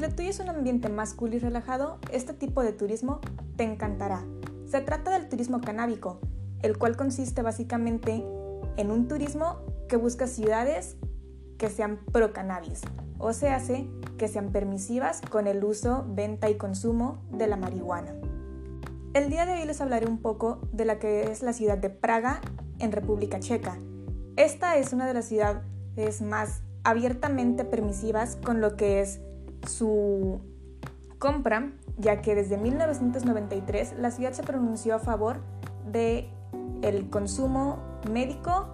tuyo es un ambiente más cool y relajado, este tipo de turismo te encantará. Se trata del turismo canábico, el cual consiste básicamente en un turismo que busca ciudades que sean pro cannabis, o se hace que sean permisivas con el uso, venta y consumo de la marihuana. El día de hoy les hablaré un poco de la que es la ciudad de Praga en República Checa. Esta es una de las ciudades más abiertamente permisivas con lo que es su compra, ya que desde 1993 la ciudad se pronunció a favor de el consumo médico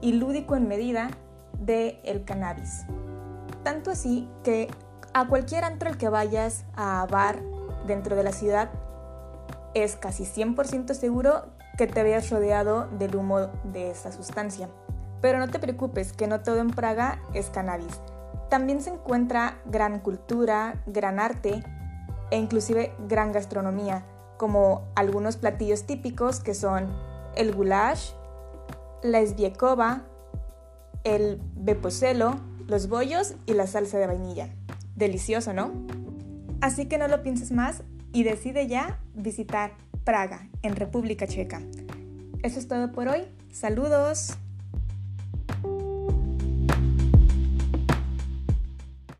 y lúdico en medida de el cannabis. Tanto así que a cualquier antro al que vayas a bar dentro de la ciudad es casi 100% seguro que te veas rodeado del humo de esta sustancia. Pero no te preocupes, que no todo en Praga es cannabis. También se encuentra gran cultura, gran arte e inclusive gran gastronomía, como algunos platillos típicos que son el goulash, la esbiekova, el beposelo, los bollos y la salsa de vainilla. Delicioso, ¿no? Así que no lo pienses más y decide ya visitar Praga, en República Checa. Eso es todo por hoy. Saludos.